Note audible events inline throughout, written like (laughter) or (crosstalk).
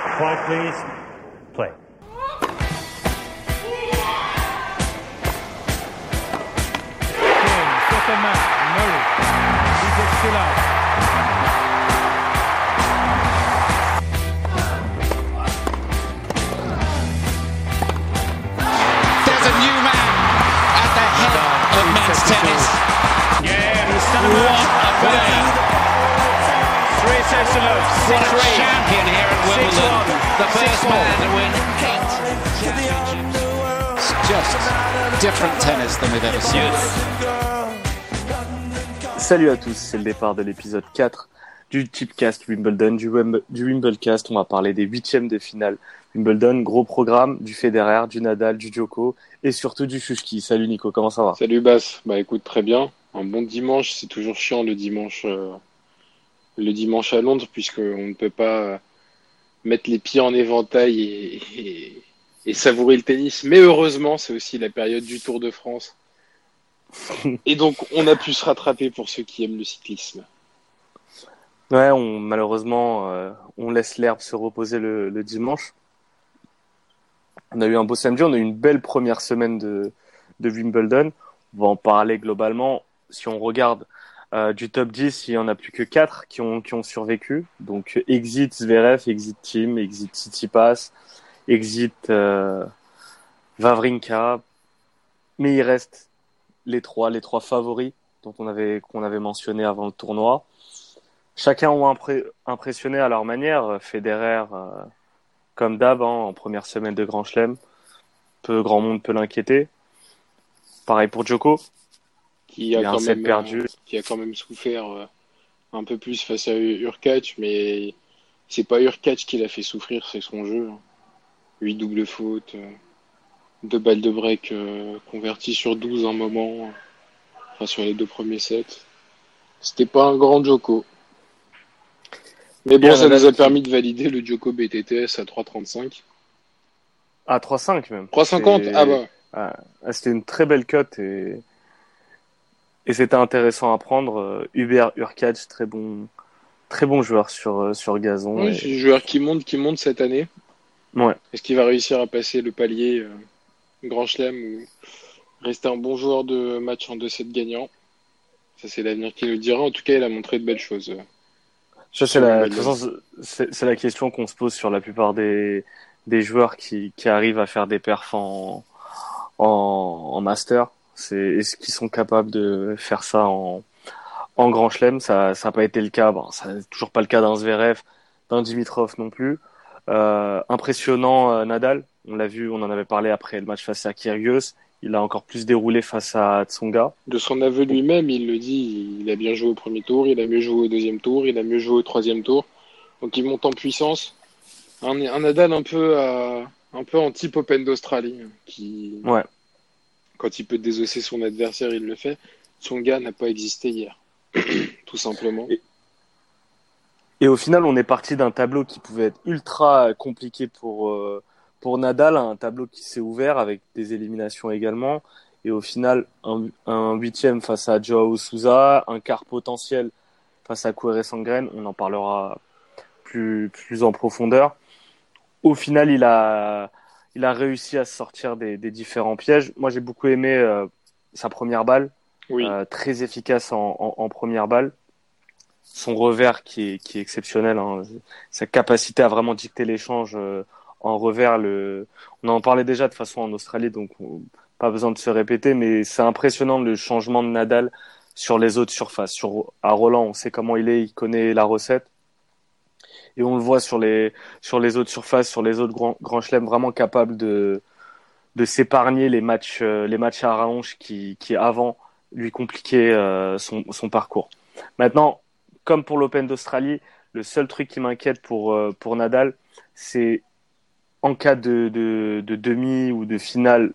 Quiet, please. Play. There's a new man at the head of men's tennis. Yeah, what a play! Salut à tous, c'est le départ de l'épisode 4 du Tipcast Wimbledon, du, Wim- du Wimblecast. On va parler des huitièmes de finale Wimbledon, gros programme du Federer, du Nadal, du Djoko et surtout du Shushki. Salut Nico, comment ça va? Salut Bass, bah écoute très bien. Un bon dimanche, c'est toujours chiant le dimanche, euh, le dimanche à Londres puisqu'on ne peut pas mettre les pieds en éventail et, et, et savourer le tennis. Mais heureusement, c'est aussi la période du Tour de France. (laughs) Et donc on a pu se rattraper pour ceux qui aiment le cyclisme. Ouais, on, malheureusement, euh, on laisse l'herbe se reposer le, le dimanche. On a eu un beau samedi, on a eu une belle première semaine de, de Wimbledon. On va en parler globalement. Si on regarde euh, du top 10, il y en a plus que 4 qui ont, qui ont survécu. Donc exit Zverev, exit Team, exit Tsitsipas, exit euh, Vavrinka. Mais il reste les trois, les trois favoris dont on avait, qu'on avait mentionné avant le tournoi. Chacun ont impressionné à leur manière. Federer, euh, comme d'hab, hein, en première semaine de Grand Chelem, peu grand monde peut l'inquiéter. Pareil pour Djoko. Qui a, quand même, perdu. euh, qui a quand même souffert euh, un peu plus face à Urkac, mais c'est pas Urkac qui l'a fait souffrir, c'est son jeu. hein. Huit doubles fautes, euh, deux balles de break euh, converties sur 12 un moment, enfin sur les deux premiers sets. C'était pas un grand Joko. Mais bon, ça nous a permis de valider le Joko BTTS à 3,35. À 3,5 même. 3,50 C'est- Ah bah, Ah, C'était une très belle cote et, et c'était intéressant à prendre. Euh, Hubert Urkac, très bon, très bon joueur sur, euh, sur gazon. oui, Et- c'est un joueur qui monte, qui monte cette année. Ouais. Est-ce qu'il va réussir à passer le palier euh, Grand Chelem ou rester un bon joueur de match en 2-7 gagnant Ça, c'est l'avenir qui nous le dira. En tout cas, il a montré de belles choses. Ça, c'est la, c'est question qu'on se pose sur la plupart des, des joueurs qui, qui arrivent à faire des perfs en, en, en master. C'est, est-ce qu'ils sont capables de faire ça en, en grand chelem? Ça, ça n'a pas été le cas. Bon, ça n'est toujours pas le cas d'un Zverev, d'un Dimitrov non plus. Euh, impressionnant, euh, Nadal. On l'a vu, on en avait parlé après le match face à Kyrgios. Il a encore plus déroulé face à Tsonga. De son aveu lui-même, il le dit, il a bien joué au premier tour, il a mieux joué au deuxième tour, il a mieux joué au troisième tour. Donc il monte en puissance. Un, un Nadal un peu, à- un peu en type Open d'Australie, qui, Ouais. Quand il peut désosser son adversaire, il le fait. Tsonga n'a pas existé hier, (clears throat) tout simplement. Et au final, on est parti d'un tableau qui pouvait être ultra compliqué pour, euh, pour Nadal, un tableau qui s'est ouvert avec des éliminations également. Et au final, un, un huitième face à Joao Souza, un quart potentiel face à Kouere Sangren. On en parlera plus, plus en profondeur. Au final, il a, il a réussi à se sortir des, des différents pièges. Moi, j'ai beaucoup aimé euh, sa première balle. Oui, Euh, très efficace en, en, en première balle. Son revers qui est, qui est exceptionnel, hein. sa capacité à vraiment dicter l'échange euh, en revers. Le... On en parlait déjà de façon en Australie, donc on- pas besoin de se répéter, mais c'est impressionnant le changement de Nadal sur les autres surfaces. Sur, à Roland, on sait comment il est, il connaît la recette. Et on le voit sur les, sur les autres surfaces, sur les autres grands, grands chelems, vraiment capable de, de s'épargner les matchs, euh, les matchs à rallonge qui, qui avant lui compliquaient euh, son, son parcours. Maintenant, comme pour l'Open d'Australie, le seul truc qui m'inquiète pour, euh, pour Nadal, c'est en cas de, de, de demi ou de finale,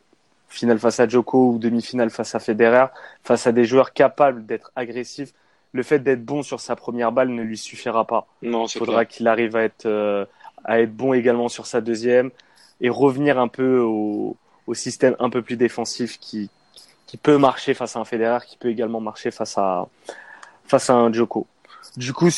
finale face à Djoko ou demi-finale face à Federer, face à des joueurs capables d'être agressifs, le fait d'être bon sur sa première balle ne lui suffira pas. non, Il faudra qu'il arrive à être, euh, à être bon également sur sa deuxième et revenir un peu au, au système un peu plus défensif qui, qui peut marcher face à un Federer, qui peut également marcher face à, face à un Djoko. Du coup,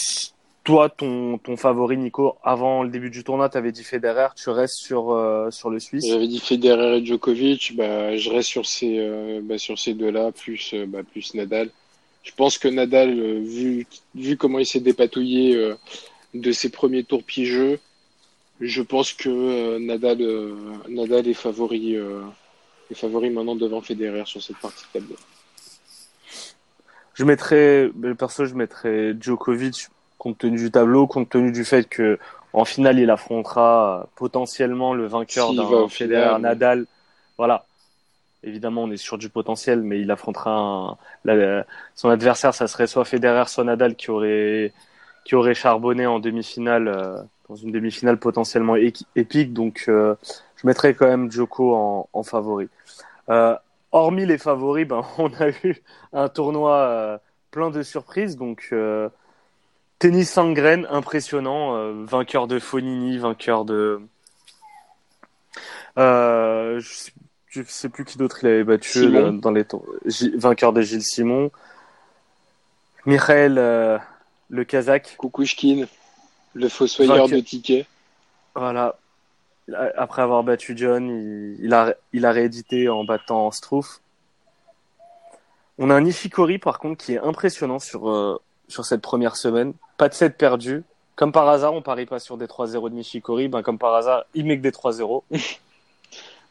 toi, ton, ton favori, Nico, avant le début du tournoi, tu avais dit Federer, tu restes sur, euh, sur le Suisse? J'avais dit Federer et Djokovic, bah, je reste sur ces, euh, bah, sur ces deux-là, plus, bah, plus Nadal. Je pense que Nadal, euh, vu, vu comment il s'est dépatouillé euh, de ses premiers tours piégeux, je pense que euh, Nadal, Nadal est favori, est favori maintenant devant Federer sur cette partie de tableau. Je mettrais, perso, je mettrais Djokovic compte tenu du tableau, compte tenu du fait que en finale, il affrontera potentiellement le vainqueur d'un Federer Nadal. Voilà. Évidemment, on est sur du potentiel, mais il affrontera un- son adversaire, ça serait soit Federer, soit Nadal qui aurait qui aurait charbonné en demi-finale, euh, dans une demi-finale potentiellement épique. Donc, euh, je mettrais quand même Djoko en, en favori. Euh, hormis les favoris, ben, (laughs) on a eu un tournoi plein de surprises. Donc, tennis sans graines, impressionnant. vainqueur de Fonini, vainqueur de. Euh, je, je sais plus qui d'autre il avait battu euh, dans les. J- vainqueur de Gilles Simon. Michael, euh, le Kazakh. Kukushkin, le fossoyeur Vainqueur. de tickets. Voilà. Après avoir battu John, il, il a, il a réédité en battant Struff. On a un Nishikori, par contre, qui est impressionnant sur, euh, sur cette première semaine. Pas de 7 perdus. Comme par hasard, on parie pas sur des 3-0 de Nishikori. Ben, comme par hasard, il met que des 3-0. (laughs)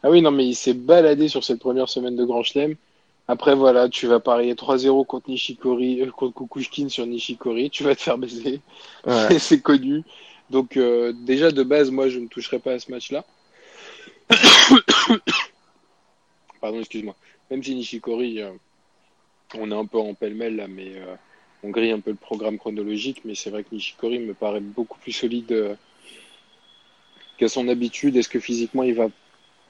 Ah oui, non, mais il s'est baladé sur cette première semaine de Grand Chelem. Après, voilà, tu vas parier 3-0 contre Nishikori, euh, contre Kukushkin sur Nishikori, tu vas te faire baiser. Ouais. (laughs) c'est connu. Donc, euh, déjà, de base, moi, je ne toucherai pas à ce match-là. (coughs) Pardon, excuse-moi. Même si Nishikori, euh, on est un peu en pêle-mêle là, mais on grille un peu le programme chronologique. Mais c'est vrai que Nishikori me paraît beaucoup plus solide qu'à son habitude. Est-ce que physiquement, il va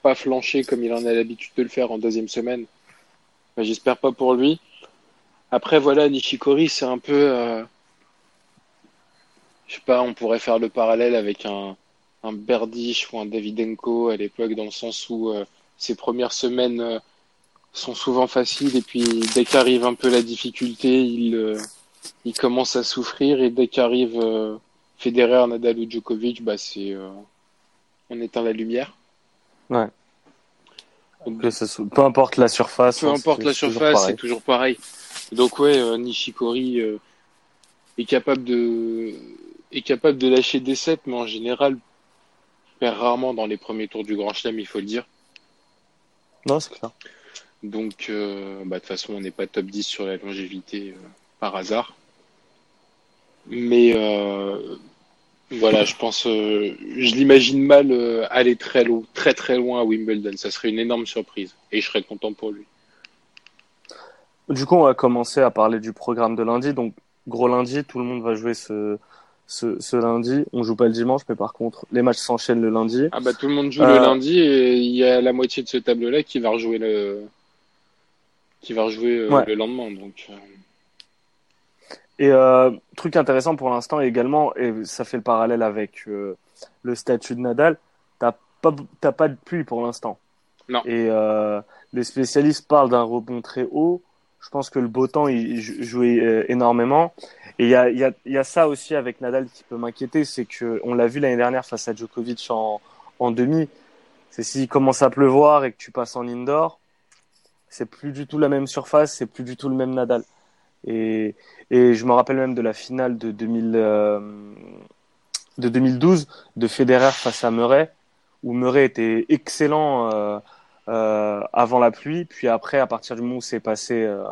pas flancher comme il en a l'habitude de le faire en deuxième semaine J'espère pas pour lui. Après, voilà, Nishikori, c'est un peu. euh, je sais pas, on pourrait faire le parallèle avec un, un Berdych ou un Davidenko à l'époque, dans le sens où euh, ses premières semaines euh, sont souvent faciles, et puis dès qu'arrive un peu la difficulté, il, il commence à souffrir, et dès qu'arrive Federer, Nadal ou Djokovic, bah c'est euh, on éteint la lumière. Ouais. Donc, Que ce soit- peu importe la surface. peu hein, importe c'est- la surface, c'est pareil. toujours pareil. Donc ouais, euh, Nishikori euh, est capable de est capable de lâcher des sets, mais en général perd rarement dans les premiers tours du Grand Chelem, il faut le dire. Non, c'est clair. Donc euh, bah, de toute façon, on n'est pas top 10 sur la longévité euh, par hasard. Mais euh, voilà, je pense, euh, je l'imagine mal euh, aller très loin, très très loin à Wimbledon. Ça serait une énorme surprise et je serais content pour lui. Du coup, on va commencer à parler du programme de lundi. Donc, gros lundi, tout le monde va jouer ce, ce, ce lundi. On joue pas le dimanche, mais par contre, les matchs s'enchaînent le lundi. Ah bah tout le monde joue Euh, le lundi et il y a la moitié de ce tableau-là qui va rejouer le qui va rejouer euh, Ouais. le lendemain. Donc euh, Et euh, truc intéressant pour l'instant également, et ça fait le parallèle avec euh, le statut de Nadal, t'as pas, t'as pas de pluie pour l'instant. Non. Et euh, les spécialistes parlent d'un rebond très haut. Je pense que le beau temps il il jou- jouait euh, énormément. Et il y a, il y, a, il y a ça aussi avec Nadal qui peut m'inquiéter, c'est que on l'a vu l'année dernière face à Djokovic en, en demi. C'est s'il commence à pleuvoir et que tu passes en indoor, c'est plus du tout la même surface, c'est plus du tout le même Nadal. Et, et je me rappelle même de la finale de, 2000, euh, de 2012 de Federer face à Murray, où Murray était excellent euh, euh, avant la pluie, puis après, à partir du moment où c'est passé, euh,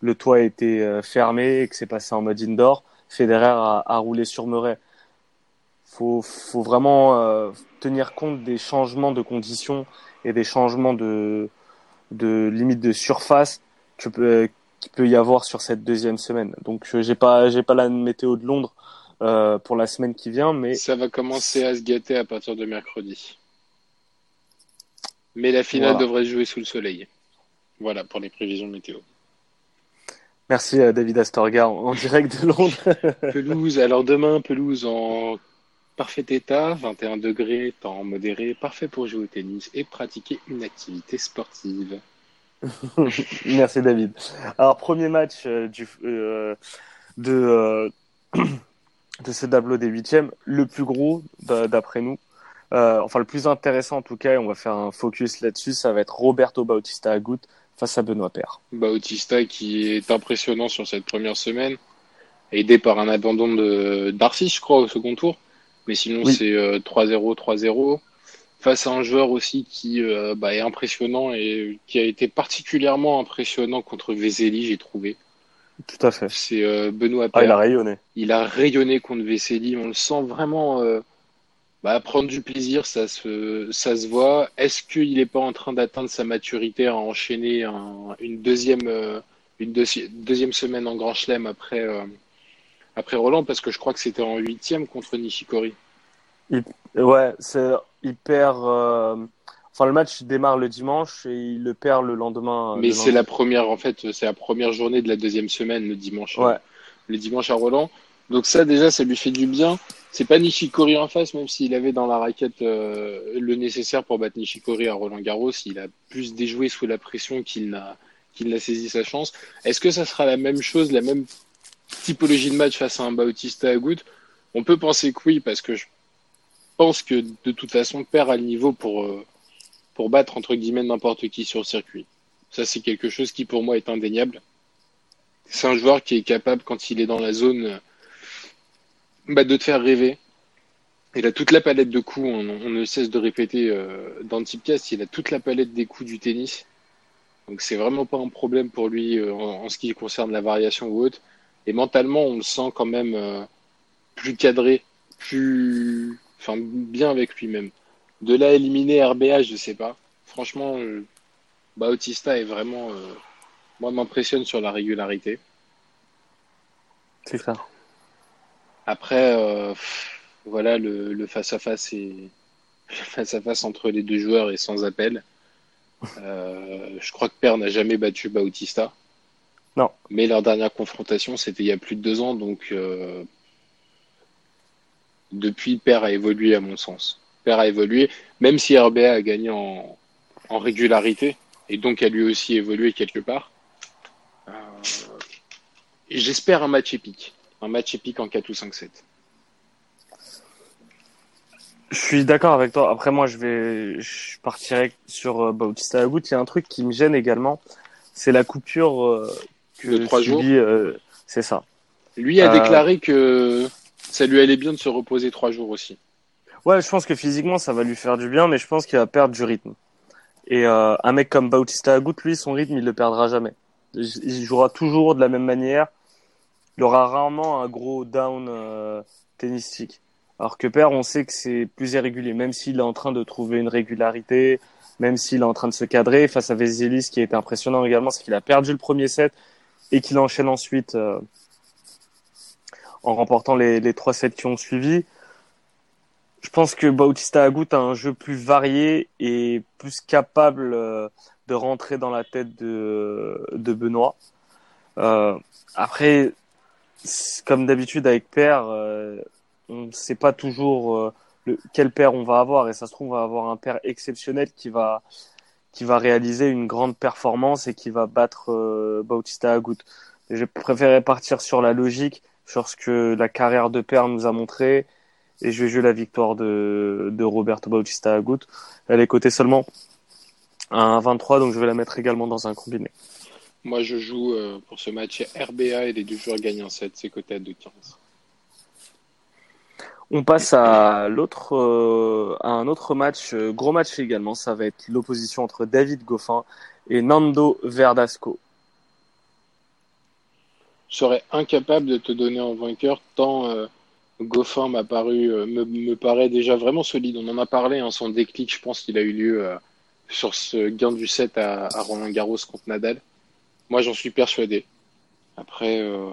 le toit était euh, fermé et que c'est passé en mode indoor, Federer a, a roulé sur Murray. Faut, faut vraiment euh, tenir compte des changements de conditions et des changements de, de limite de surface que qu'il peut y avoir sur cette deuxième semaine. Donc euh, j'ai pas j'ai pas la météo de Londres euh, pour la semaine qui vient, mais ça va commencer à se gâter à partir de mercredi. Mais la finale Voilà. devrait se jouer sous le soleil. Voilà pour les prévisions météo. merci à David Astorga en, en direct de Londres. (laughs) Pelouse, alors demain, pelouse en parfait état, 21 degrés, temps modéré, parfait pour jouer au tennis et pratiquer une activité sportive. (laughs) merci David. Alors premier match euh, du euh, de euh, (clears throat) de ce tableau des huitièmes, le plus gros d'après nous, enfin le plus intéressant en tout cas, et on va faire un focus là-dessus, ça va être Roberto Bautista Agut face à Benoît Paire. Bautista qui est impressionnant sur cette première semaine, aidé par un abandon de Darcy, je crois, au second tour. Mais sinon, Oui. c'est euh, 3-0, 3-0. Face à un joueur aussi qui euh, bah, est impressionnant et qui a été particulièrement impressionnant contre Veseli, j'ai trouvé. Tout à fait. C'est euh, Benoît Ah, il a rayonné. Il a rayonné contre Veseli. On le sent vraiment euh, bah, prendre du plaisir, ça se, ça se voit. Est-ce qu'il n'est pas en train d'atteindre sa maturité à enchaîner un- une deuxième, une deuxi- deuxième semaine en Grand Chelem après, après Roland? Parce que je crois que c'était en huitième contre Nishikori. Ouais, c'est il perd. euh, Enfin, le match démarre le dimanche et il le perd le lendemain. Mais le c'est la première, en fait, c'est la première journée de la deuxième semaine, le dimanche. Ouais. le dimanche à Roland. Donc ça déjà, ça lui fait du bien. C'est pas Nishikori en face, même s'il avait dans la raquette euh, le nécessaire pour battre Nishikori à Roland Garros, il a plus déjoué sous la pression qu'il n'a qu'il n'a saisi sa chance. Est-ce que ça sera la même chose, la même typologie de match face à un Bautista Agut? On peut penser que oui, parce que je pense que de toute façon, perd à le niveau pour euh, pour battre entre guillemets n'importe qui sur le circuit. Ça, c'est quelque chose qui pour moi est indéniable. C'est un joueur qui est capable, quand il est dans la zone, euh, bah, de te faire rêver. Il a toute la palette de coups, on, ne cesse de répéter euh, dans le Tipcast, il a toute la palette des coups du tennis. Donc c'est vraiment pas un problème pour lui en, ce qui concerne la variation ou autre. Et mentalement, on le sent quand même plus cadré, plus, enfin, bien avec lui-même. De là à éliminer RBA, je sais pas. Franchement, euh, Bautista est vraiment, euh, moi, m'impressionne sur la régularité. C'est clair. Après, euh, pff, voilà, le, face-à-face est (laughs) le face-à-face entre les deux joueurs est sans appel. Euh, je crois que Père n'a jamais battu Bautista. Non. Mais leur dernière confrontation, c'était il y a plus de deux ans, donc depuis, Père a évolué à mon sens. Père a évolué, même si RBA a gagné en, en régularité, et donc a lui aussi évolué quelque part. Euh, J'espère un match épique. Un match épique en 4 ou 5-7. Je suis d'accord avec toi. Après, moi, je vais, je partirai sur euh, Bautista Agut. Il y a un truc qui me gêne également, c'est la coupure euh, que De trois jours euh, c'est ça. Lui a déclaré que ça lui allait bien de se reposer trois jours aussi. Ouais, je pense que physiquement, ça va lui faire du bien, mais je pense qu'il va perdre du rythme. Et euh, un mec comme Bautista Agut, lui, son rythme, il le perdra jamais. Il jouera toujours de la même manière. Il aura rarement un gros down euh, tennistique. Alors que Père, on sait que c'est plus irrégulier, même s'il est en train de trouver une régularité, même s'il est en train de se cadrer face à Vézélis, ce qui a été impressionnant également, c'est qu'il a perdu le premier set et qu'il enchaîne ensuite euh, en remportant les, les trois sets qui ont suivi. Je pense que Bautista Agut a un jeu plus varié et plus capable euh, de rentrer dans la tête de, Benoît. Euh, après, comme d'habitude avec Père, euh, on ne sait pas toujours quel père on va avoir et ça se trouve on va avoir un père exceptionnel qui va qui va réaliser une grande performance et qui va battre Bautista Agut. Je préférais partir sur la logique, sur ce que la carrière de père nous a montré et je vais jouer la victoire de, de Roberto Bautista Agut. Elle est cotée seulement à 1,23 donc je vais la mettre également dans un combiné. Moi, je joue euh, pour ce match RBA et les deux joueurs gagnent un set, c'est coté à 2,15. On passe à l'autre, euh, à un autre match, euh, gros match également. Ça va être l'opposition entre David Goffin et Nando Verdasco. Serais incapable de te donner un vainqueur tant euh, Goffin m'a paru, euh, me, me paraît déjà vraiment solide. On en a parlé, hein, son déclic, je pense qu'il a eu lieu euh, sur ce gain du set à, à Roland Garros contre Nadal. Moi, j'en suis persuadé. Après, euh,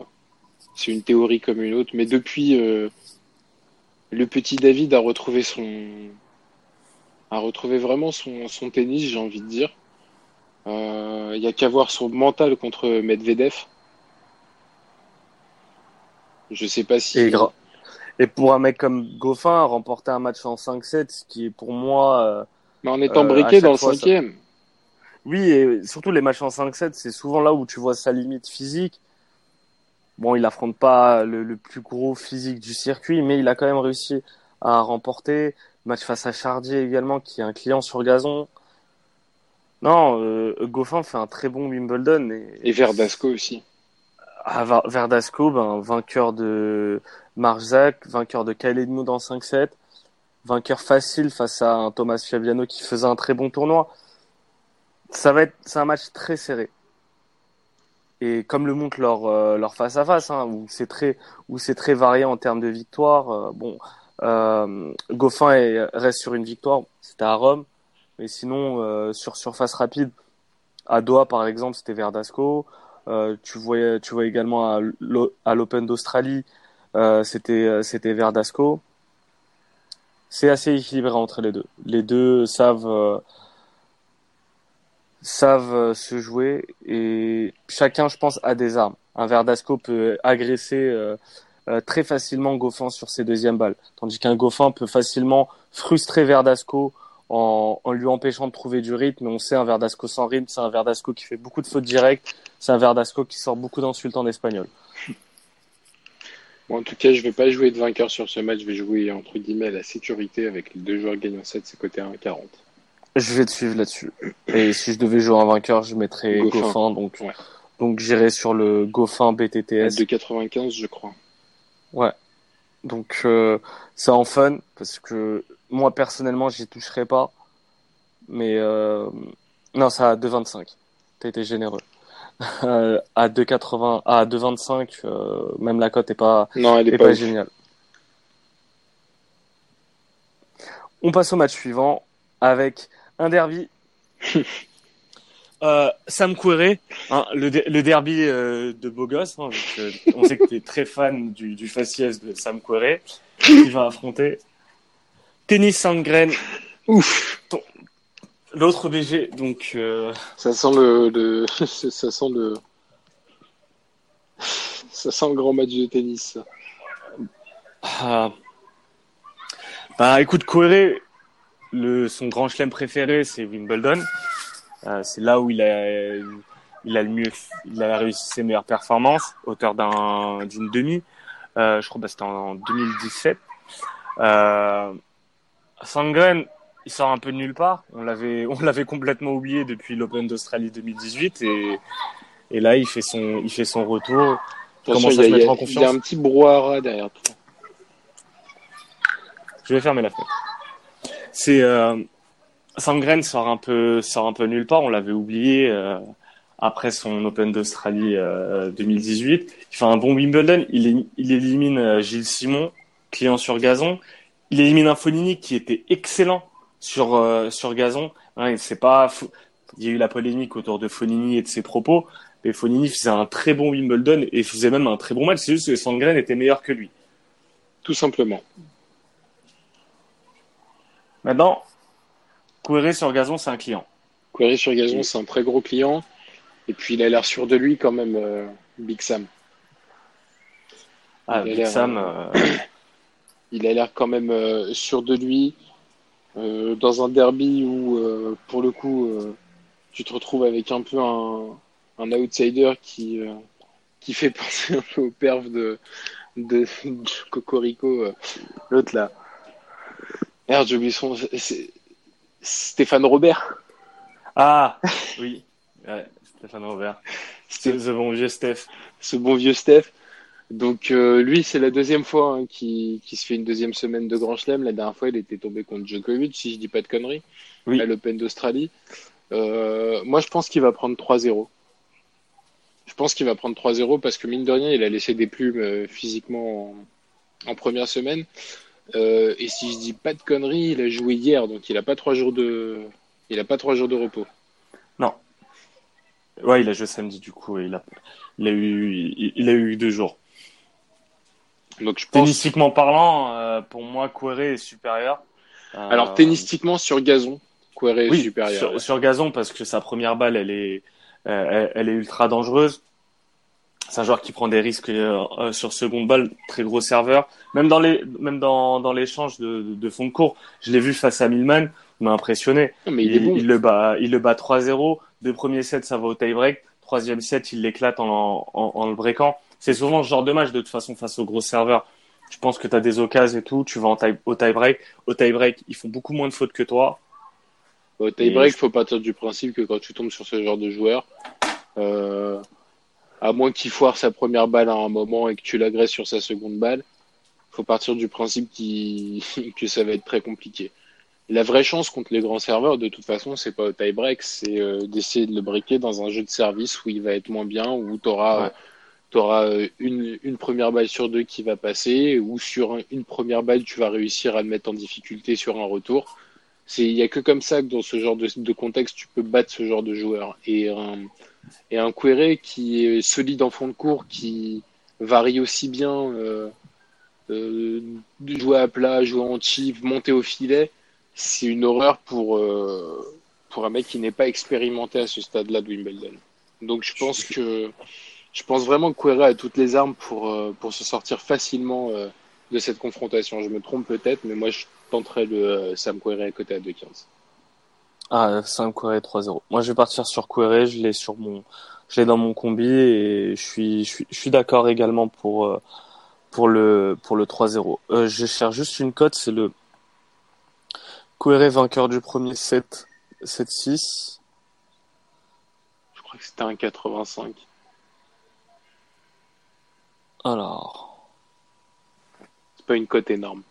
c'est une théorie comme une autre, mais depuis, euh, le petit David a retrouvé son, a retrouvé vraiment son, son tennis, j'ai envie de dire. Euh, Il y a qu'à voir son mental contre Medvedev. Je sais pas si. Et, et pour un mec comme Goffin, remporter un match en 5-7, ce qui est pour moi, euh, Mais en étant Euh, briqué chaque dans le fois, ça- cinquième. oui, et surtout les matchs en 5-7, c'est souvent là où tu vois sa limite physique. Bon, il affronte pas le, le, plus gros physique du circuit, mais il a quand même réussi à remporter. Match face à Chardier également, qui est un client sur gazon. Non, euh, Goffin fait un très bon Wimbledon. Et, et Verdasco aussi. Ah, Verdasco, ben, vainqueur de Marzac, vainqueur de Kyle Edmund en 5-7, vainqueur facile face à un Thomas Fabiano qui faisait un très bon tournoi. Ça va être, c'est un match très serré. Et comme le montre leur euh, leur face à face, hein, où c'est très où c'est très varié en termes de victoire. Euh, bon, euh, Goffin est, reste sur une victoire, c'était à Rome, mais sinon euh, sur surface rapide, à Doha par exemple, c'était Verdasco. Euh, tu vois également à l'Open d'Australie, c'était c'était Verdasco. C'est assez équilibré entre les deux. Les deux savent savent euh, se jouer et chacun, je pense, a des armes. Un Verdasco peut agresser euh, euh, très facilement Goffin sur ses deuxièmes balles, tandis qu'un Goffin peut facilement frustrer Verdasco en, en, lui empêchant de trouver du rythme. on sait un Verdasco sans rythme, c'est un Verdasco qui fait beaucoup de fautes directes, c'est un Verdasco qui sort beaucoup d'insultes en espagnol. Bon, en tout cas, je vais pas jouer de vainqueur sur ce match, je vais jouer entre guillemets la sécurité avec les deux joueurs gagnant 7, c'est côté 1,40. Je vais te suivre là-dessus. Et si je devais jouer un vainqueur, je mettrais Goffin. donc, ouais. donc j'irai sur le Goffin BTTS. De 95, je crois. Ouais. Donc euh, c'est en fun parce que moi personnellement, j'y toucherai pas. Mais euh, non, c'est à 2,25. T'as été généreux. Euh, à 2,80, à 2,25, euh, même la cote est pas, non, elle est, est pas, pas géniale. On passe au match suivant avec un derby. (laughs) euh, Sam Querrey, hein, le, le, derby euh, de beau gosse. Hein, euh, on sait que tu es très fan du, du faciès de Sam Querrey, qui va affronter Tennis Sandgren. Ouf. L'autre BG, donc. Euh... Ça sent le, le, (laughs) ça sent le, ça sent le grand match de tennis. Ah. Bah, écoute, Querrey, le, son grand chelem préféré, c'est Wimbledon. Euh, c'est là où il a, il a le mieux, il a réussi ses meilleures performances, hauteur d'un, d'une demi. Euh, je crois que c'était en 2017. Euh, Sandgren, il sort un peu de nulle part. On l'avait, (laughs) on l'avait complètement oublié depuis l'Open d'Australie 2018 et, et là, il fait son, il fait son retour. Il commence à se mettre en confiance. Il y a un petit brouhaha derrière toi. Je vais fermer la fenêtre c'est euh, Sangren sort un peu sort un peu nulle part. On l'avait oublié euh, après son Open d'Australie euh, 2018. Il fait un bon Wimbledon. Il, il élimine euh, Gilles Simon, client sur gazon. Il élimine un Fonini qui était excellent sur euh, sur gazon. Hein, c'est pas il y a eu la polémique autour de Fonini et de ses propos. Mais Fonini faisait un très bon Wimbledon et faisait même un très bon match. C'est juste que Sandgren était meilleur que lui. Tout simplement. Maintenant, Querrey sur gazon, c'est un client. Querrey sur gazon, c'est un très gros client. Et puis, il a l'air sûr de lui quand même, euh, Big Sam. Ah, Big Sam. Euh... (coughs) il a l'air quand même euh, sûr de lui. Euh, dans un derby où, pour le coup, tu te retrouves avec un peu un, un outsider qui, qui fait (laughs) penser un peu au perf de, de, de Cocorico, l'autre là. Merde, j'ai oublié son. Stéphane Robert. Ah, (laughs) oui. Ouais, Stéphane Robert. C'était ce bon vieux Steph. Ce bon vieux Steph. Donc, euh, lui, c'est la deuxième fois hein, qu'il qui se fait une deuxième semaine de Grand Chelem. La dernière fois, il était tombé contre Djokovic, si je dis pas de conneries, oui. à l'Open d'Australie. Euh, moi, je pense qu'il va prendre 3-0. Je pense qu'il va prendre 3-0 parce que, mine de rien, il a laissé des plumes euh, physiquement en, en première semaine. Et si je dis pas de conneries, il a joué hier, donc il a pas trois jours de, il a pas trois jours de repos. Non. Ouais, il a joué samedi du coup, et il a, il a eu, il, il a eu deux jours. Donc je pense. Tennistiquement parlant, euh, pour moi, Querrey est supérieur. Euh... Alors tennistiquement sur gazon, oui, est supérieur. Sur, ouais. sur, gazon parce que sa première balle, elle est, elle, elle est ultra dangereuse. C'est un joueur qui prend des risques euh, sur seconde balle, très gros serveur. Même dans les, même dans, dans l'échange de, de, de, fond de cours, je l'ai vu face à Milman, il m'a impressionné. Non, mais il, il, est bon. il, le bat, il le bat 3-0. Deux premiers sets, ça va au tie break. Troisième set, il l'éclate en, en, en, le breakant. C'est souvent ce genre de match de toute façon face aux gros serveurs. Je pense que tu as des occasions et tout, tu vas en tie, au tie-break. Au tie-break, ils font beaucoup moins de fautes que toi. Au tie-break, il faut partir du principe que quand tu tombes sur ce genre de joueur, euh, à moins qu'il foire sa première balle à un moment et que tu l'agresses sur sa seconde balle, faut partir du principe qui... (laughs) que ça va être très compliqué. La vraie chance contre les grands serveurs, de toute façon, c'est pas au tie-break, c'est euh, d'essayer de le breaker dans un jeu de service où il va être moins bien, où tu auras, Ouais. Une, une première balle sur deux qui va passer, ou sur un- une première balle, tu vas réussir à le mettre en difficulté sur un retour. C'est, il y a que comme ça que dans ce genre de, de contexte, tu peux battre ce genre de joueur. Et un, et un Quéré qui est solide en fond de cours, qui varie aussi bien euh, euh, jouer à plat, jouer en chip, monter au filet, c'est une horreur pour, euh, pour un mec qui n'est pas expérimenté à ce stade-là de Wimbledon. Donc je pense que je pense vraiment que Quéré a toutes les armes pour, euh, pour se sortir facilement euh, de cette confrontation. Je me trompe peut-être, mais moi je tenterais le euh, Sam Quéré à côté à 2-15. Ah, 5 Quéré 3-0. Moi, je vais partir sur Quéré, je l'ai sur mon, je l'ai dans mon combi et je suis, je suis, je suis d'accord également pour, euh, pour le, pour le 3-0. Euh, je cherche juste une cote, c'est le Quéré vainqueur du premier 7, 7-6. Je crois que c'était un 85. Alors, C'est pas une cote énorme.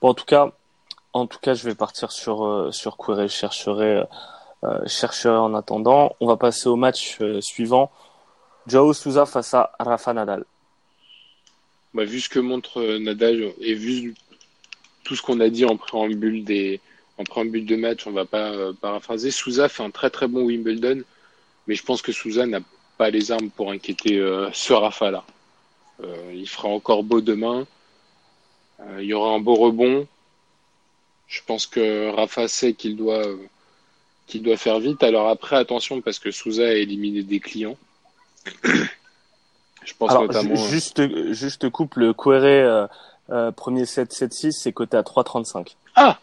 bon, en tout cas, en tout cas, je vais partir sur, euh, sur Quéré, je chercherai, euh, euh, je chercherai en attendant. On va passer au match euh, suivant. Joao Souza face à Rafa Nadal. Bah, vu ce que montre Nadal et vu tout ce qu'on a dit en préambule des en préambule de match, on va pas paraphraser. Souza fait un très très bon Wimbledon, mais je pense que Souza n'a pas les armes pour inquiéter euh, ce Rafa là. Euh, il fera encore beau demain. Euh, il y aura un beau rebond. Je pense que Rafa sait qu'il doit qu'il doit faire vite. Alors après attention parce que Souza a éliminé des clients. je pense Alors, notamment. ju- juste, juste coupe le euh, premier 7 7-6, c'est coté à 3,35. Ah!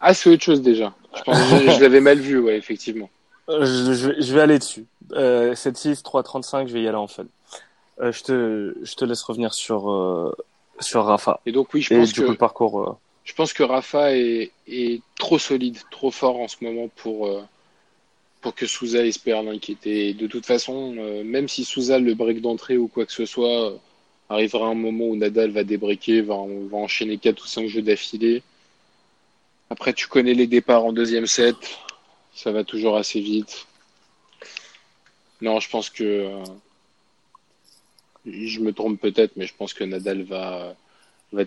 Ah, c'est autre chose déjà. Je, pense, je, je l'avais mal vu, ouais, effectivement. Euh, je, je vais- aller dessus. Euh, 7-6, 3,35, je vais y aller en fun. Euh, je te, je te laisse revenir sur, euh, sur Rafa. Et donc, oui, je Et pense du que, coup, le parcours. je pense que Rafa est, est trop solide, trop fort en ce moment pour, pour que Souza espère l'inquiéter. Et de toute façon, même si Souza le break d'entrée ou quoi que ce soit, arrivera un moment où Nadal va débreaker, va, va enchaîner 4 ou 5 jeux d'affilée. Après, tu connais les départs en deuxième set. Ça va toujours assez vite. Non, je pense que euh, je me trompe peut-être, mais je pense que Nadal va,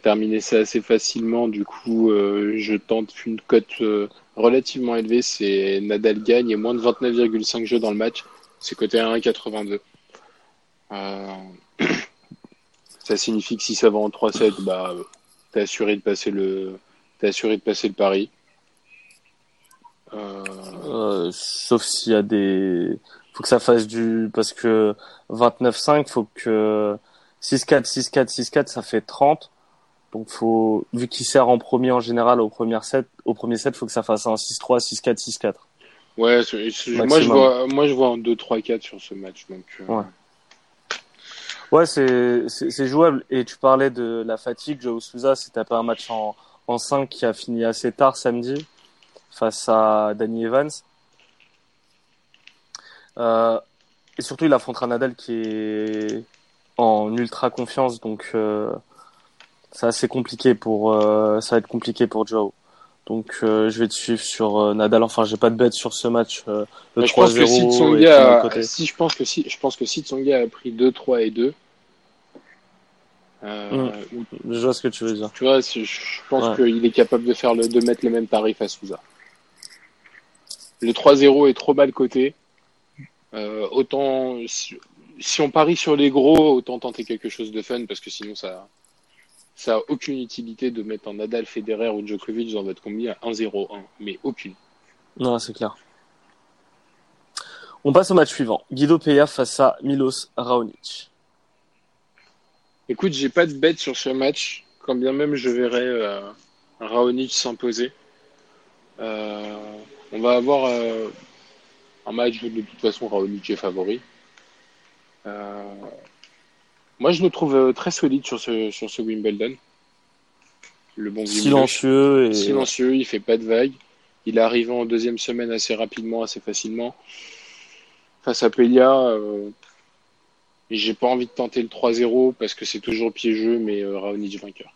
terminer ça assez facilement. Du coup, euh, je tente une cote euh, relativement élevée. C'est Nadal gagne et moins de 29,5 jeux dans le match. C'est coté à 1,82. Euh, (clears throat) ça signifie que si ça va en 3-7, bah, t'es assuré de passer le, t'es assuré de passer le pari. Euh, euh, sauf s'il y a des. Faut que ça fasse du. Parce que 29,5, faut que. 6-4, 6-4, 6-4, ça fait 30. Donc, faut. Vu qu'il sert en premier en général au premier set, au premier set, faut que ça fasse un 6-3, 6-4, 6-4. ouais, moi je vois, moi je vois un 2-3-4 sur ce match. Donc, euh, Ouais. Ouais, c'est jouable. Et tu parlais de la fatigue. Joe Souza s'est tapé un match en, en 5 qui a fini assez tard samedi face à Danny Evans. Euh, et surtout, il affrontera Nadal qui est en ultra confiance. Donc, euh, c'est assez compliqué pour, euh, ça va être compliqué pour Joe. Donc, je vais te suivre sur Nadal. Enfin, j'ai pas de bête sur ce match. le Mais je pense que 3-0 si Tsonga, a- si je pense que si, je pense que si Tsonga a pris 2, 3 et 2, euh, Je vois ce que tu veux dire. tu vois, je pense Ouais. qu'il est capable de faire le, de mettre le même tarif à Souza. Le 3-0 est trop mal coté. Euh, autant, si, si on parie sur les gros, autant tenter quelque chose de fun parce que sinon ça, ça a aucune utilité de mettre un Nadal, Federer ou Djokovic dans votre combi à 1-0-1. Mais aucune. Non, c'est clair. On passe au match suivant. Guido Peya face à Milos Raonic. Écoute, j'ai pas de bête sur ce match, quand bien même je verrais euh, Raonic s'imposer. Euh, on va avoir euh, un match où de toute façon Raonic est favori. Euh, moi, je le trouve euh, très solide sur ce, sur ce Wimbledon. Le bon Wimbledon. Silencieux et Silencieux, il fait pas de vagues. Il est arrivé en deuxième semaine assez rapidement, assez facilement. Face à Pelia, euh, j'ai pas envie de tenter le 3-0 parce que c'est toujours piégeux, mais Raonic vainqueur.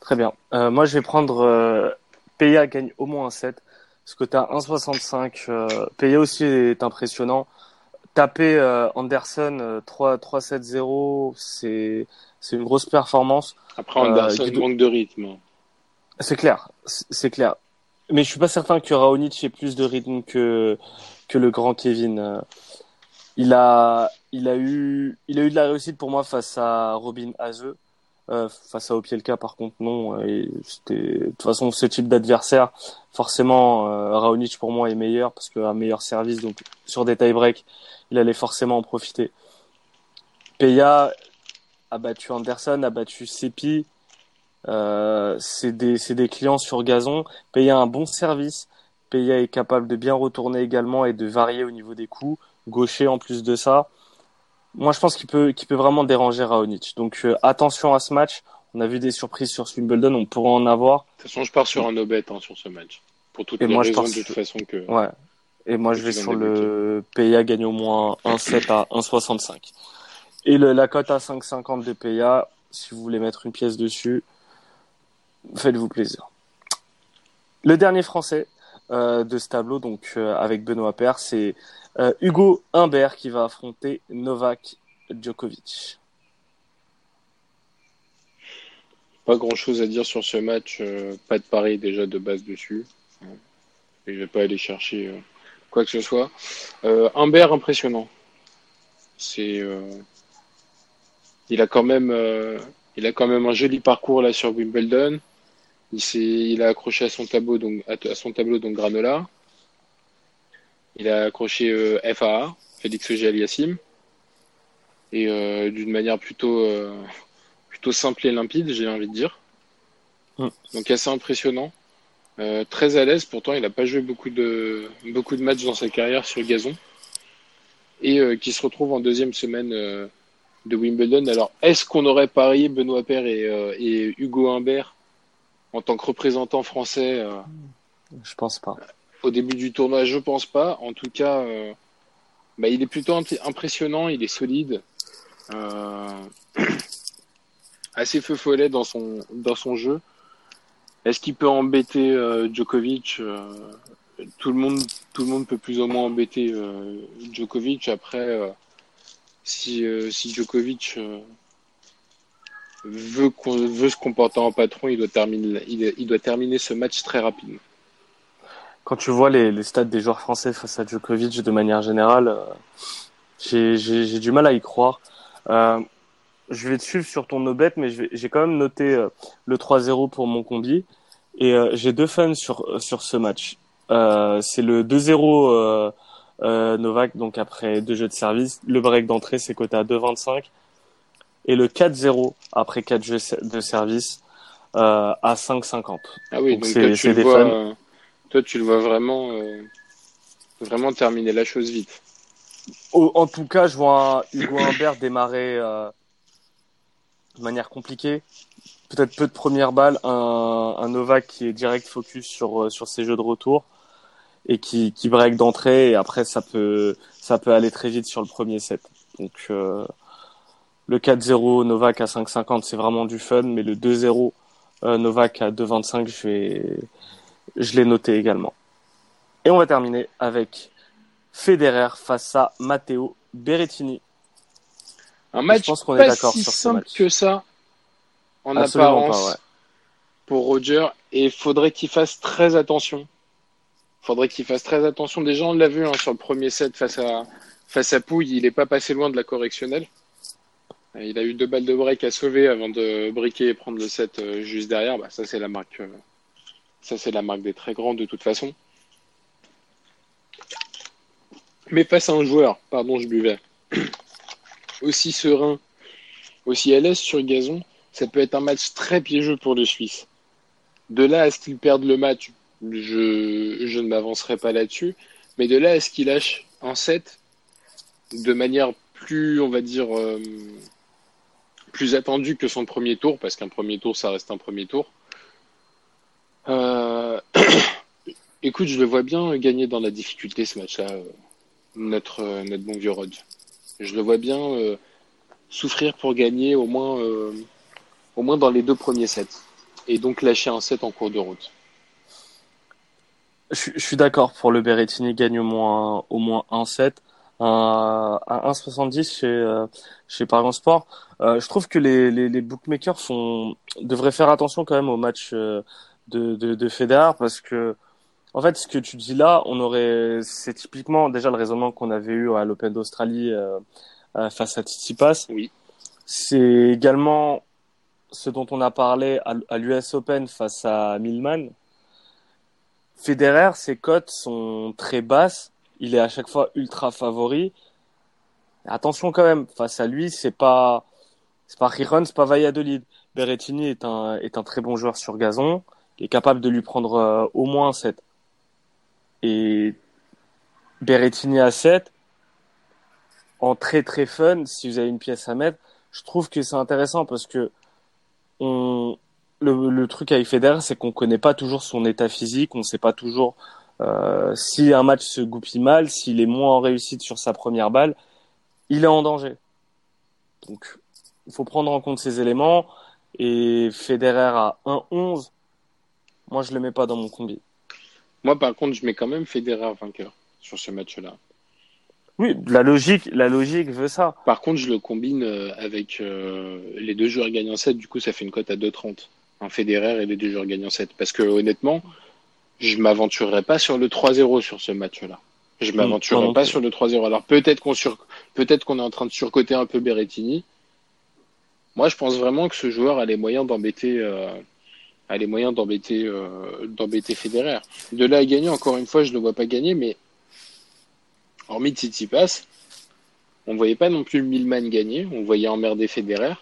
Très bien. Euh, moi, je vais prendre euh, Peya gagne au moins un 7. Parce que tu as 1,65. Euh, Peya aussi est impressionnant. Taper euh, Anderson euh, 3 3-7-0, c'est c'est une grosse performance. Après, Anderson Guido- manque de rythme. C'est clair, c'est c'est clair. Mais je suis pas certain que Raonic ait plus de rythme que que le grand Kevin. Euh, Il a il a eu il a eu de la réussite pour moi face à Robin Haze. Euh, face à Opielka par contre non. Et c'était de toute façon ce type d'adversaire forcément euh, Raonic pour moi est meilleur parce qu'un meilleur service donc sur des tie-break il allait forcément en profiter. Peya a battu Anderson, a battu Sepi. Euh, c'est des, c'est des clients sur gazon. Peya a un bon service. Peya est capable de bien retourner également et de varier au niveau des coups. Gaucher en plus de ça. Moi, je pense qu'il peut, qu'il peut vraiment déranger Raonic. Donc, euh, attention à ce match. On a vu des surprises sur Wimbledon. On pourra en avoir. De toute façon, je pars sur un no-bet hein, sur ce match. Pour toutes Et les moi, je raisons de toute façon que. Ouais. Et moi, je vais sur le Peya gagne au moins 1,7 à 1,65. Et le, la cote à 5,50 de Peya, si vous voulez mettre une pièce dessus, faites-vous plaisir. Le dernier français de ce tableau, donc euh, avec Benoît Paire, c'est euh, Hugo Humbert qui va affronter Novak Djokovic. Pas grand chose à dire sur ce match. euh, pas de pari déjà de base dessus. Et je vais pas aller chercher euh, quoi que ce soit. Euh, Humbert impressionnant. C'est. euh, il a quand même. euh, il a quand même un joli parcours là sur Wimbledon. Il s'est, il a accroché à son tableau donc à, à son tableau donc Granola. Il a accroché euh, FAA, Félix Auger-Aliassime. Et euh, d'une manière plutôt euh, plutôt simple et limpide, j'ai envie de dire. Mm. Donc assez impressionnant. Très à l'aise, pourtant il n'a pas joué beaucoup de, beaucoup de matchs dans sa carrière sur gazon. Et qui se retrouve en deuxième semaine de Wimbledon. Alors, est-ce qu'on aurait parié Benoît Paire et, et Hugo Humbert en tant que représentant français euh, Je pense pas. au début du tournoi Je pense pas. En tout cas, euh, bah, il est plutôt imp- impressionnant, il est solide. Euh, (clears throat) assez feu follet dans son, dans son jeu. Est-ce qu'il peut embêter Djokovic tout, le monde, tout le monde peut plus ou moins embêter Djokovic. Après, si, si Djokovic veut, veut se comporter en patron, il doit, terminer, il, il doit terminer ce match très rapidement. Quand tu vois les, les stats des joueurs français face à Djokovic de manière générale, euh, j'ai du mal à y croire. Euh, je vais te suivre sur ton no-bet, mais je vais- j'ai quand même noté euh, le 3-0 pour mon combi. Et euh, j'ai deux fans sur, sur ce match. Euh, c'est le 2-0 euh, euh, Novak, donc après deux jeux de service. Le break d'entrée, c'est coté à 2,25. Et le 4-0 après quatre jeux de service euh, à 5,50. Ah oui, Donc toi, tu le des vois, euh, toi, tu le vois vraiment, euh, vraiment terminer la chose vite. Au- en tout cas, je vois un Hugo Humbert démarrer euh, de manière compliquée. Peut-être peu de premières balles. Un, un Novak qui est direct focus sur, euh, sur ses jeux de retour et qui, qui break d'entrée. Et après, ça peut, ça peut aller très vite sur le premier set. Donc, euh, le 4-0 Novak à 5,50, c'est vraiment du fun. Mais le 2-0 euh, Novak à 2,25, je vais, je l'ai noté également. Et on va terminer avec Federer face à Matteo Berrettini. Un match pense qu'on est pas d'accord si sur ce simple match. que ça, en Absolument apparence, pas, ouais. pour Roger. Et il faudrait qu'il fasse très attention. faudrait qu'il fasse très attention. Déjà, on l'a vu hein, sur le premier set face à, face à Pouille, il n'est pas passé loin de la correctionnelle. Il a eu deux balles de break à sauver avant de briquer et prendre le set euh, juste derrière. Bah, ça, c'est la marque. euh, c'est la marque des très grands de toute façon. Mais face à un joueur, pardon, je buvais, (clears throat) aussi serein, aussi à l'aise sur gazon, ça peut être un match très piégeux pour le Suisse. De là à ce qu'il perde le match, je, ne m'avancerai pas là-dessus. Mais de là à ce qu'il lâche en 7, de manière plus, on va dire, euh, plus attendue que son premier tour, parce qu'un premier tour, ça reste un premier tour. Euh, (clears throat) Écoute, je le vois bien gagner dans la difficulté ce match-là, euh, notre, euh, notre bon vieux Rod. Je le vois bien souffrir pour gagner au moins, au moins dans les deux premiers sets. Et donc lâcher un set en cours de route. Je, je suis d'accord pour le Berrettini gagne au moins, au moins un set. Un 1,70 chez, euh, chez Paris Sport. Euh, je trouve que les, les, les bookmakers font, devraient faire attention quand même au match euh, de, de, de Federer parce que En fait, ce que tu dis là, on aurait, c'est typiquement déjà le raisonnement qu'on avait eu à l'Open d'Australie euh, euh, face à Tsitsipas. Oui. C'est également ce dont on a parlé à, à l'US Open face à Millman. Federer, ses cotes sont très basses. Il est à chaque fois ultra favori. Attention quand même, face à lui, c'est pas, c'est pas Riron, c'est pas Valladolid. Berrettini est un, est un très bon joueur sur gazon. Il est capable de lui prendre euh, au moins 7. Et Berrettini à 7, en très très fun, si vous avez une pièce à mettre, je trouve que c'est intéressant parce que on, le, le truc avec Federer, c'est qu'on connaît pas toujours son état physique, on sait pas toujours euh, si un match se goupille mal, s'il est moins en réussite sur sa première balle, il est en danger. Donc, il faut prendre en compte ces éléments. Et Federer à 1-11, moi je le mets pas dans mon combi. Moi, par contre, je mets quand même Federer vainqueur sur ce match-là. Oui, la logique, la logique veut ça. Par contre, je le combine euh, avec euh, les deux joueurs gagnant 7. Du coup, ça fait une cote à 2,30. Un Federer et les deux joueurs gagnant 7. Parce que honnêtement, je m'aventurerai pas sur le 3-0 sur ce match-là. Je m'aventurerai non pas sur le 3-0. Alors peut-être qu'on sur... peut-être qu'on est en train de surcoter un peu Berrettini. Moi, je pense vraiment que ce joueur a les moyens d'embêter, euh, a les moyens d'embêter, euh, d'embêter Federer. De là à gagner, encore une fois, je ne vois pas gagner, mais hormis Tsitsipas, on ne voyait pas non plus Milman gagner, on voyait emmerder Federer.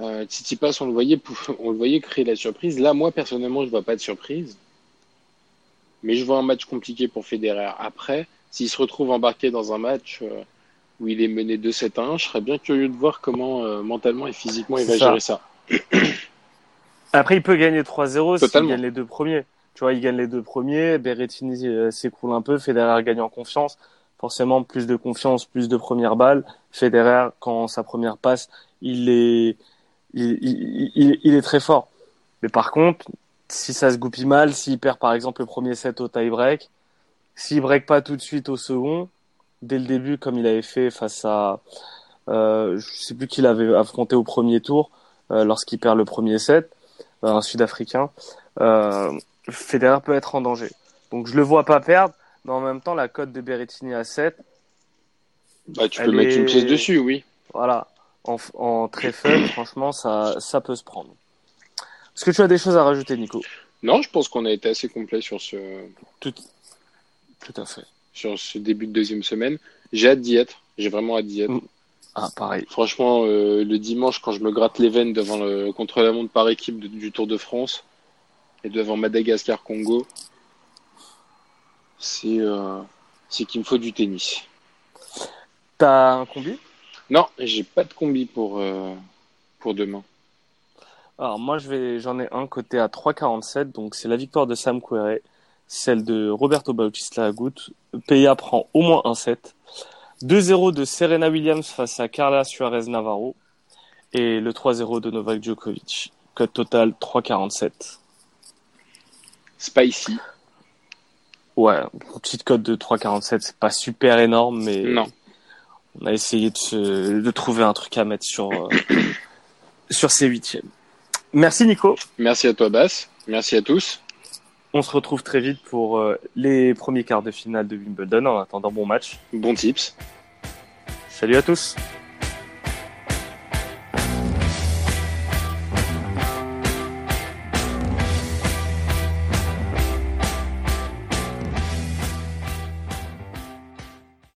Euh, Tsitsipas, on le voyait, (laughs) on le voyait créer la surprise. Là, moi, personnellement, je vois pas de surprise. Mais je vois un match compliqué pour Federer. Après, s'il se retrouve embarqué dans un match euh, où il est mené 2-7 à 1, je serais bien curieux de voir comment euh, mentalement et physiquement il va ça. gérer ça. (clears throat) Après, il peut gagner 3-0 s'il gagne les deux premiers. Tu vois, il gagne les deux premiers, Berrettini euh, s'écroule un peu, Federer gagne en confiance. Forcément, plus de confiance, plus de premières balles. Federer, quand sa première passe, il est, il, il, il, il est très fort. Mais par contre, si ça se goupille mal, s'il perd par exemple le premier set au tie-break, s'il break pas tout de suite au second, dès le début, comme il avait fait face à, euh, je sais plus qui l'avait affronté au premier tour, euh, lorsqu'il perd le premier set, euh, un Sud-Africain, euh, Federer peut être en danger. Donc je le vois pas perdre, mais en même temps la cote de Berrettini à 7, Bah, tu peux mettre une pièce dessus, oui. voilà, en, en très fun, (clears throat) franchement ça, ça peut se prendre. Est-ce que tu as des choses à rajouter, Nico? Non, je pense qu'on a été assez complet sur ce, Tout, tout à fait. sur ce début de deuxième semaine. J'ai hâte d'y être. J'ai vraiment hâte d'y être. Mm. Ah, pareil. Franchement, euh, le dimanche, quand je me gratte les veines devant le contre la montre par équipe de- du Tour de France et devant Madagascar-Congo, c'est euh, c'est qu'il me faut du tennis. T'as un combi? Non, j'ai pas de combi pour euh, pour demain. Alors moi je vais j'en ai un côté à 3,47 donc c'est la victoire de Sam Querrey, celle de Roberto Bautista Agut. PA prend au moins un set. 2-0 de Serena Williams face à Carla Suarez Navarro et le 3-0 de Novak Djokovic. Code total 3,47. Spicy. Ouais, petite cote de 3,47, c'est pas super énorme mais Non. on a essayé de se de trouver un truc à mettre sur euh, sur ces huitièmes. Merci Nico. Merci à toi, Bass. Merci à tous. On se retrouve très vite pour euh, les premiers quarts de finale de Wimbledon. En attendant, bon match. Bon tips. Salut à tous.